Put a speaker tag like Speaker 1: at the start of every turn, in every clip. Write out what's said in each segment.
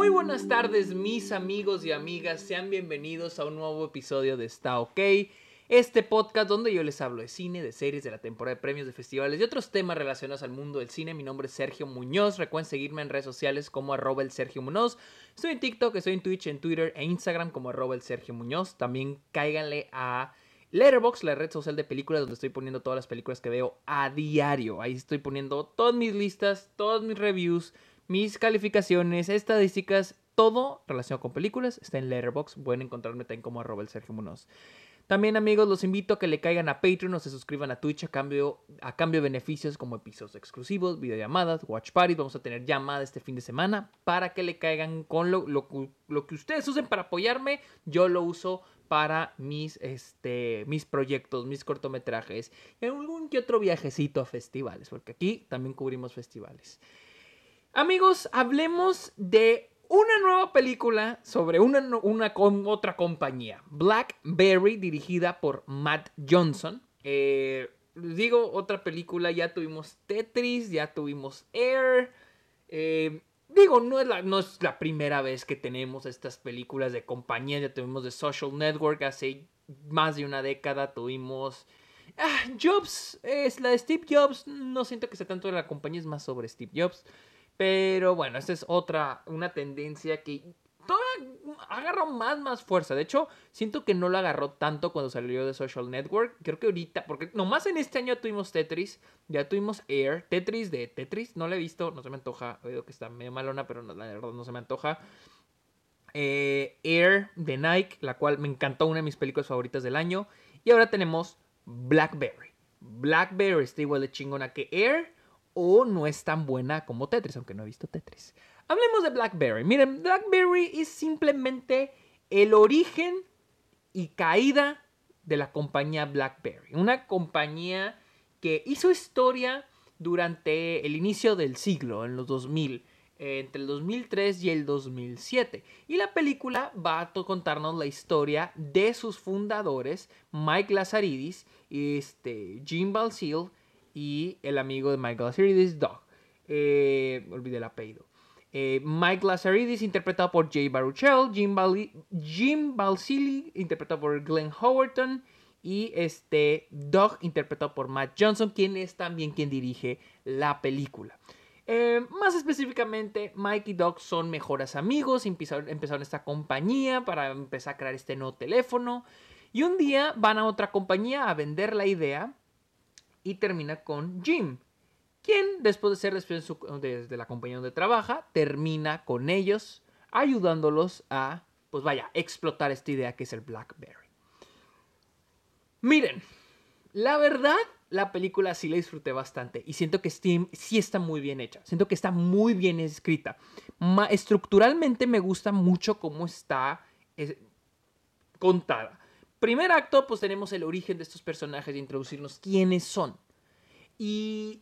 Speaker 1: Muy buenas tardes mis amigos y amigas, sean bienvenidos a un nuevo episodio de Está OK, este podcast donde yo les hablo de cine, de series, de la temporada de premios, de festivales y otros temas relacionados al mundo del cine. Mi nombre es Sergio Muñoz, recuerden seguirme en redes sociales como arroba el Sergio Muñoz. Estoy en TikTok, estoy en Twitch, en Twitter e Instagram como arroba el Sergio Muñoz. También cáiganle a Letterboxd, la red social de películas donde estoy poniendo todas las películas que veo a diario. Ahí estoy poniendo todas mis listas, todas mis reviews, mis calificaciones, estadísticas, todo relacionado con películas. Está en Letterboxd, pueden encontrarme también como arroba el Sergio Muñoz. También amigos, los invito a que le caigan a Patreon o se suscriban a Twitch a cambio, a cambio de beneficios como episodios exclusivos, videollamadas, watch parties. Vamos a tener llamada este fin de semana para que le caigan con lo que ustedes usen para apoyarme. Yo lo uso para mis, este, mis proyectos, mis cortometrajes y algún que otro viajecito a festivales, porque aquí también cubrimos festivales. Amigos, hablemos de una nueva película sobre una, otra compañía, Blackberry, dirigida por Matt Johnson. Eh, digo, otra película, ya tuvimos Tetris, ya tuvimos Air. Eh, Digo, no es, la, no es la primera vez que tenemos estas películas de compañía. Ya tuvimos The Social Network hace más de una década. Tuvimos. Ah, Jobs, es la de Steve Jobs. No siento que sea tanto de la compañía, es más sobre Steve Jobs. Pero bueno, esta es otra, una tendencia que todavía agarró más, más fuerza. De hecho, siento que no lo agarró tanto cuando salió de Social Network. Creo que ahorita, porque nomás en este año tuvimos Tetris, ya tuvimos Air, Tetris de Tetris, no lo he visto, no se me antoja. Oído que está medio malona, pero la verdad no se me antoja. Eh, Air de Nike, la cual me encantó, una de mis películas favoritas del año. Y ahora tenemos Blackberry. Blackberry está igual de chingona que Air o no es tan buena como Tetris, aunque no he visto Tetris. Hablemos de BlackBerry. Miren, BlackBerry es simplemente el origen y caída de la compañía BlackBerry. Una compañía que hizo historia durante el inicio del siglo, en los 2000, entre el 2003 y el 2007. Y la película va a contarnos la historia de sus fundadores, Mike Lazaridis, este, Jim Balsil y el amigo de Mike Lazaridis, Doug. Eh, olvidé el apellido. Eh, Mike Lazaridis, interpretado por Jay Baruchel, Jim, Jim Balsillie, interpretado por Glenn Howerton, y este Doug, interpretado por Matt Johnson, quien es también quien dirige la película. Eh, más específicamente, Mike y Doug son mejores amigos, empezaron esta compañía para empezar a crear este nuevo teléfono. Y un día van a otra compañía a vender la idea y termina con Jim, quien después de ser despedido desde la compañía donde trabaja, termina con ellos ayudándolos a, pues vaya, explotar esta idea que es el BlackBerry. Miren, la verdad, la película sí la disfruté bastante y siento que Steam sí está muy bien hecha, siento que está muy bien escrita. estructuralmente me gusta mucho cómo está contada. Primer acto, pues tenemos el origen de estos personajes y introducirnos quiénes son. Y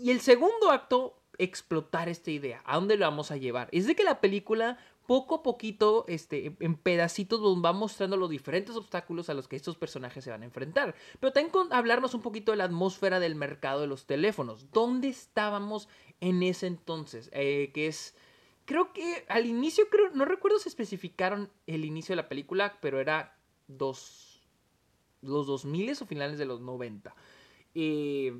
Speaker 1: y el segundo acto, explotar esta idea. ¿A dónde lo vamos a llevar? Es de que la película poco a poquito, este, en pedacitos, nos va mostrando los diferentes obstáculos a los que estos personajes se van a enfrentar. Pero también con hablarnos un poquito de la atmósfera del mercado de los teléfonos. ¿Dónde estábamos en ese entonces? Eh, que es... Creo que al inicio, creo, no recuerdo si especificaron el inicio de la película, pero era dos, los 2000 o finales de los 90. Eh,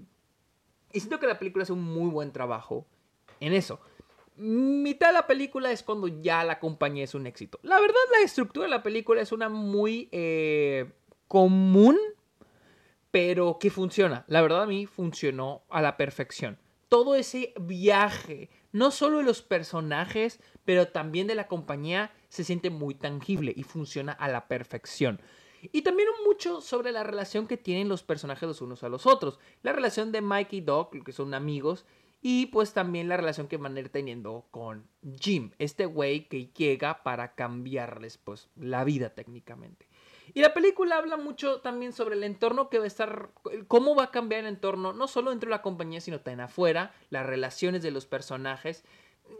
Speaker 1: y siento que la película hace un muy buen trabajo en eso. Mitad de la película es cuando ya la compañía es un éxito. La verdad, la estructura de la película es una muy eh, común, pero que funciona. La verdad, a mí funcionó a la perfección. Todo ese viaje, no solo de los personajes, pero también de la compañía, se siente muy tangible y funciona a la perfección. Y también mucho sobre la relación que tienen los personajes los unos a los otros. La relación de Mike y Doc, que son amigos. Y pues también la relación que van a ir teniendo con Jim, este güey que llega para cambiarles pues la vida técnicamente. Y la película habla mucho también sobre el entorno que va a estar, cómo va a cambiar el entorno, no solo dentro de la compañía, sino también afuera, las relaciones de los personajes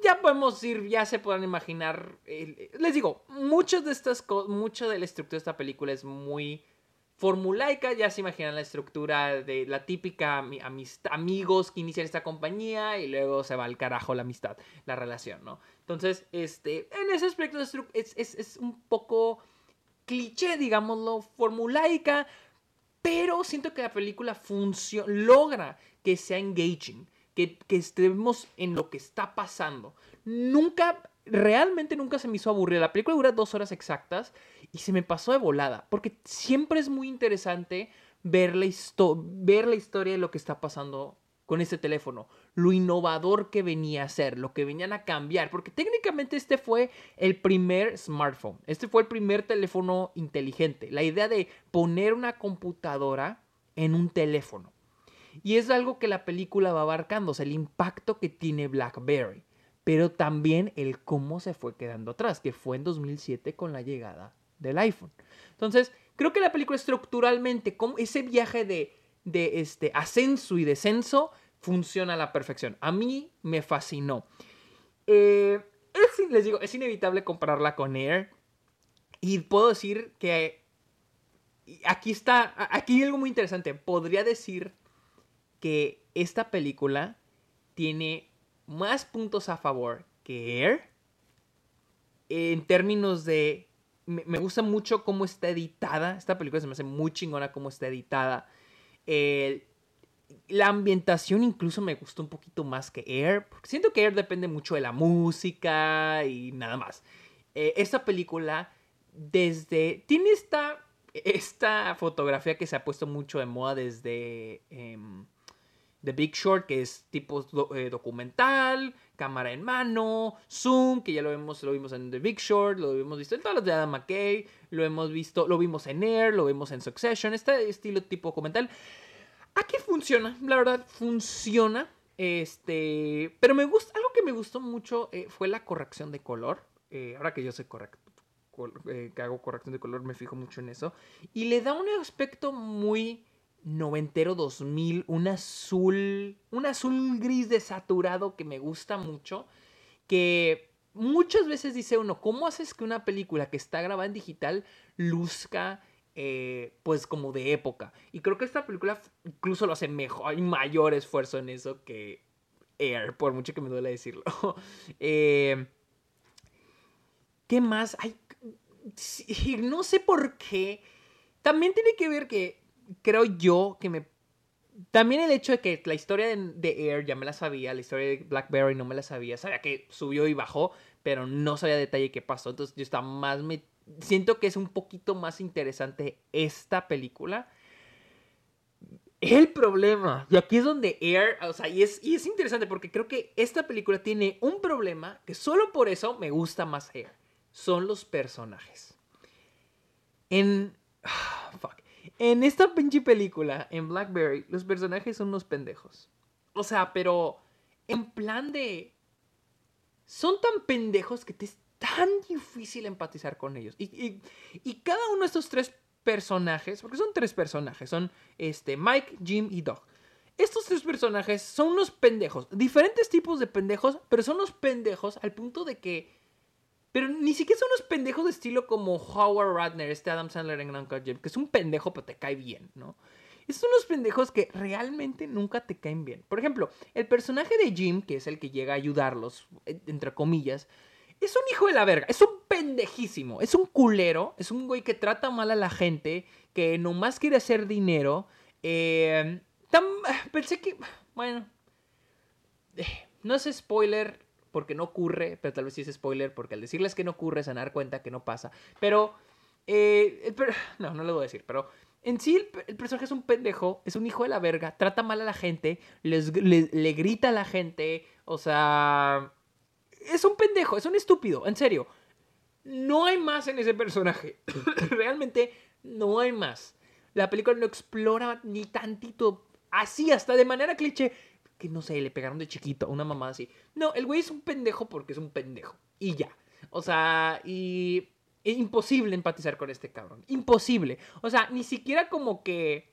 Speaker 1: ya podemos ir, ya se pueden imaginar. les digo, muchas de estas cosas, mucho de la estructura de esta película es muy formulaica, ya se imaginan la estructura de la típica amigos que inician esta compañía y luego se va al carajo la amistad, la relación, ¿no? Entonces, este, en ese aspecto es, es, es un poco cliché, digámoslo, formulaica, pero siento que la película logra que sea engaging, que, estemos en lo que está pasando. Nunca, realmente nunca se me hizo aburrida. La película dura dos horas exactas y se me pasó de volada, porque siempre es muy interesante ver la, ver la historia de lo que está pasando con este teléfono, lo innovador que venía a ser, lo que venían a cambiar, porque técnicamente este fue el primer smartphone, este fue el primer teléfono inteligente, la idea de poner una computadora en un teléfono. Y es algo que la película va abarcando, o sea, el impacto que tiene BlackBerry, pero también el cómo se fue quedando atrás, que fue en 2007 con la llegada del iPhone. Entonces, creo que la película estructuralmente, como ese viaje de, de este ascenso y descenso, funciona a la perfección. A mí me fascinó. Eh, les digo, es inevitable compararla con Air. Y puedo decir que aquí está, aquí hay algo muy interesante. Podría decir que esta película tiene más puntos a favor que Air. En términos de... Me, gusta mucho cómo está editada. Esta película se me hace muy chingona cómo está editada. La ambientación incluso me gustó un poquito más que Air, porque siento que Air depende mucho de la música y nada más. Eh, esta película, desde... Tiene esta, esta fotografía que se ha puesto mucho de moda desde em, The Big Short, que es tipo eh, documental, cámara en mano, zoom, que ya lo vemos, lo vimos en The Big Short, lo hemos visto en todas las de Adam McKay, lo hemos visto, lo vimos en Air, lo vimos en Succession, este estilo tipo documental. Aquí funciona, la verdad, funciona. Este, pero me gusta, algo que me gustó mucho eh, fue la corrección de color. Eh, ahora que yo sé correcto, que hago corrección de color, me fijo mucho en eso. Y le da un aspecto muy noventero 2000, un azul, un azul gris desaturado que me gusta mucho. Que muchas veces dice uno, ¿cómo haces que una película que está grabada en digital luzca eh, pues como de época. Y creo que esta película incluso lo hace mejor, hay mayor esfuerzo en eso que Air, por mucho que me duele decirlo. Eh, ¿Qué más? No sé por qué. También tiene que ver que creo yo que me... También el hecho de que la historia de, Air ya me la sabía, la historia de Blackberry no me la sabía, sabía que subió y bajó, pero no sabía detalle qué pasó, entonces yo estaba más metido siento que es un poquito más interesante esta película. El problema, y aquí es donde Air, o sea, y es, y es interesante porque creo que esta película tiene un problema que solo por eso me gusta más Air. Son los personajes. En... fuck. En esta pinche película, en Blackberry, los personajes son unos pendejos. O sea, pero en plan de... Son tan pendejos que te, tan difícil empatizar con ellos. Y, cada uno de estos tres personajes, porque son tres personajes, son este, Mike, Jim y Doug. Estos tres personajes son unos pendejos, diferentes tipos de pendejos, pero son unos pendejos al punto de que... Pero ni siquiera son unos pendejos de estilo como Howard Ratner, este Adam Sandler en Uncle Jim, que es un pendejo pero te cae bien, ¿no? Estos son unos pendejos que realmente nunca te caen bien. Por ejemplo, el personaje de Jim, que es el que llega a ayudarlos, entre comillas, es un hijo de la verga, es un pendejísimo, es un culero, es un güey que trata mal a la gente, que nomás quiere hacer dinero. Eh, pensé que, bueno, eh, no es spoiler porque no ocurre, pero tal vez sí es spoiler porque al decirles que no ocurre se van a dar cuenta que no pasa. Pero, eh, no, no lo voy a decir, pero en sí el, personaje es un pendejo, es un hijo de la verga, trata mal a la gente, les, le grita a la gente, o sea es un pendejo, es un estúpido, en serio. No hay más en ese personaje. Realmente no hay más. La película no explora ni tantito así, hasta de manera cliché. Que no sé, le pegaron de chiquito a una mamá así. No, el güey es un pendejo porque es un pendejo. Y ya. O sea, y. Es imposible empatizar con este cabrón. Imposible. O sea, ni siquiera como que.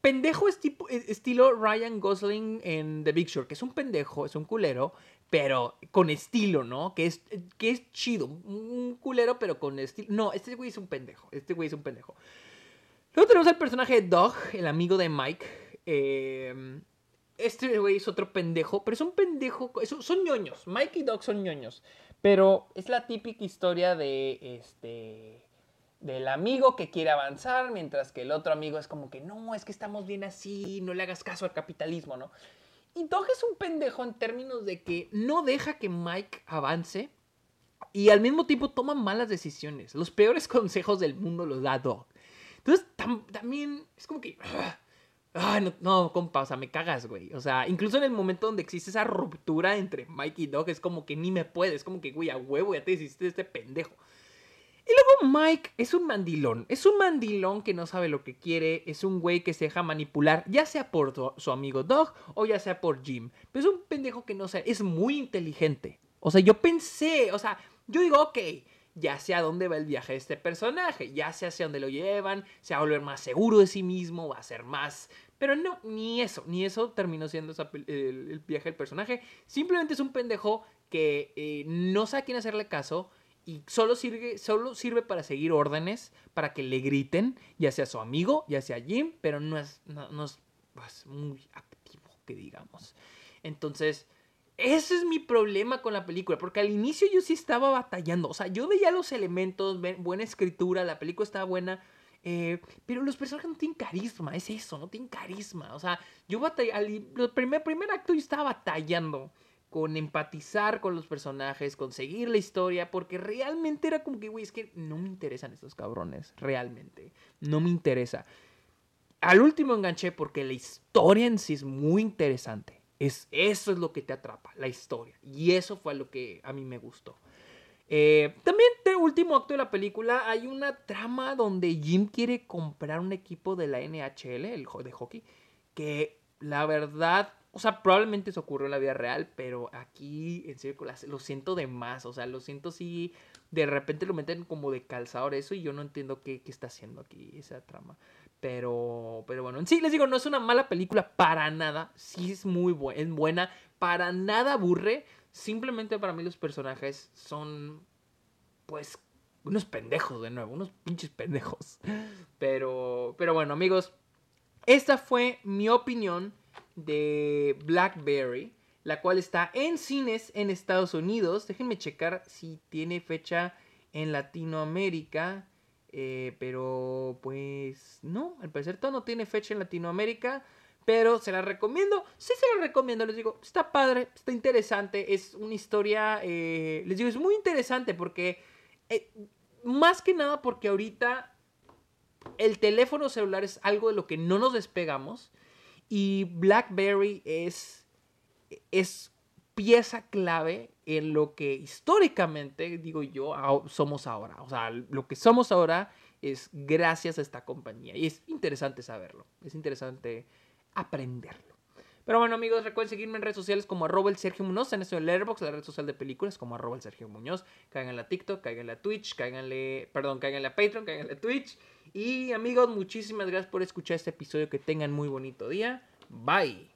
Speaker 1: Pendejo es tipo, estilo Ryan Gosling en The Big Short, que es un pendejo, es un culero, pero con estilo, ¿no? Que es, que es chido. Un culero, pero con estilo. No, este güey es un pendejo. Este güey es un pendejo. Luego tenemos al personaje de Dog, el amigo de Mike. Eh, este güey es otro pendejo, pero es un pendejo. Son ñoños. Mike y Dog son ñoños. Pero es la típica historia de este. Del amigo que quiere avanzar, mientras que el otro amigo es como que no, es que estamos bien así, no le hagas caso al capitalismo, ¿no? Y Dog es un pendejo en términos de que no deja que Mike avance y al mismo tiempo toma malas decisiones. Los peores consejos del mundo los da Dog. Entonces, también es como que. Ay, no, no, compa, o sea, me cagas, güey. O sea, incluso en el momento donde existe esa ruptura entre Mike y Dog, es como que ni me puedes. Es como que, güey, a huevo, ya te hiciste este pendejo. Y luego Mike es un mandilón. Es un mandilón que no sabe lo que quiere. Es un güey que se deja manipular, ya sea por su amigo Dog o ya sea por Jim. Pero es un pendejo que no sabe. Es muy inteligente. O sea, yo pensé, o sea, yo digo, ok, ya sé a dónde va el viaje de este personaje, ya sé hacia dónde lo llevan, se va a volver más seguro de sí mismo, va a ser más... Pero no, ni eso, ni eso terminó siendo el, viaje del personaje. Simplemente es un pendejo que eh, no sabe a quién hacerle caso y solo sirve, solo sirve para seguir órdenes, para que le griten, ya sea su amigo, ya sea Jim, pero no es, no es pues, muy activo, que digamos. Entonces, ese es mi problema con la película, porque al inicio yo sí estaba batallando, o sea, yo veía los elementos, buena escritura, la película estaba buena, eh, pero los personajes no tienen carisma, es eso, no tienen carisma, o sea, yo batallé, el primer, primer acto yo estaba batallando con empatizar con los personajes, con seguir la historia, porque realmente era como que, güey, es que no me interesan estos cabrones, realmente, no me interesa. Al último enganché porque la historia en sí es muy interesante es, eso es lo que te atrapa, la historia. Y eso fue lo que a mí me gustó. Eh, también, el último acto de la película, hay una trama donde Jim quiere comprar un equipo de la NHL, el de hockey, que la verdad, o sea, probablemente se ocurrió en la vida real, pero aquí, en serio, lo siento de más, o sea, lo siento si de repente lo meten como de calzador eso y yo no entiendo qué, qué está haciendo aquí esa trama. Pero, pero bueno, en sí les digo, no es una mala película para nada. Sí es muy es buena. Para nada aburre. Simplemente para mí los personajes son, pues, unos pendejos de nuevo. Unos pinches pendejos. Pero, pero bueno, amigos. Esta fue mi opinión de Blackberry. La cual está en cines en Estados Unidos. Déjenme checar si tiene fecha en Latinoamérica. Eh, pero pues no, al parecer todo no tiene fecha en Latinoamérica. Pero se la recomiendo. Sí se la recomiendo. Les digo, está padre, está interesante. Es una historia, eh, les digo, es muy interesante porque... Eh, más que nada porque ahorita el teléfono celular es algo de lo que no nos despegamos. Y BlackBerry es, es pieza clave en lo que históricamente, digo yo, somos ahora. O sea, lo que somos ahora es gracias a esta compañía. Y es interesante saberlo. Es interesante aprenderlo. Pero bueno, amigos, recuerden seguirme en redes sociales como arroba el Sergio Muñoz, en de Letterboxd, la red social de películas, como arroba el Sergio Muñoz. Cáiganle a TikTok, cáiganle a Twitch, cáiganle, perdón, cáiganle a Patreon, cáiganle a Twitch. Y amigos, muchísimas gracias por escuchar este episodio. Que tengan muy bonito día. Bye.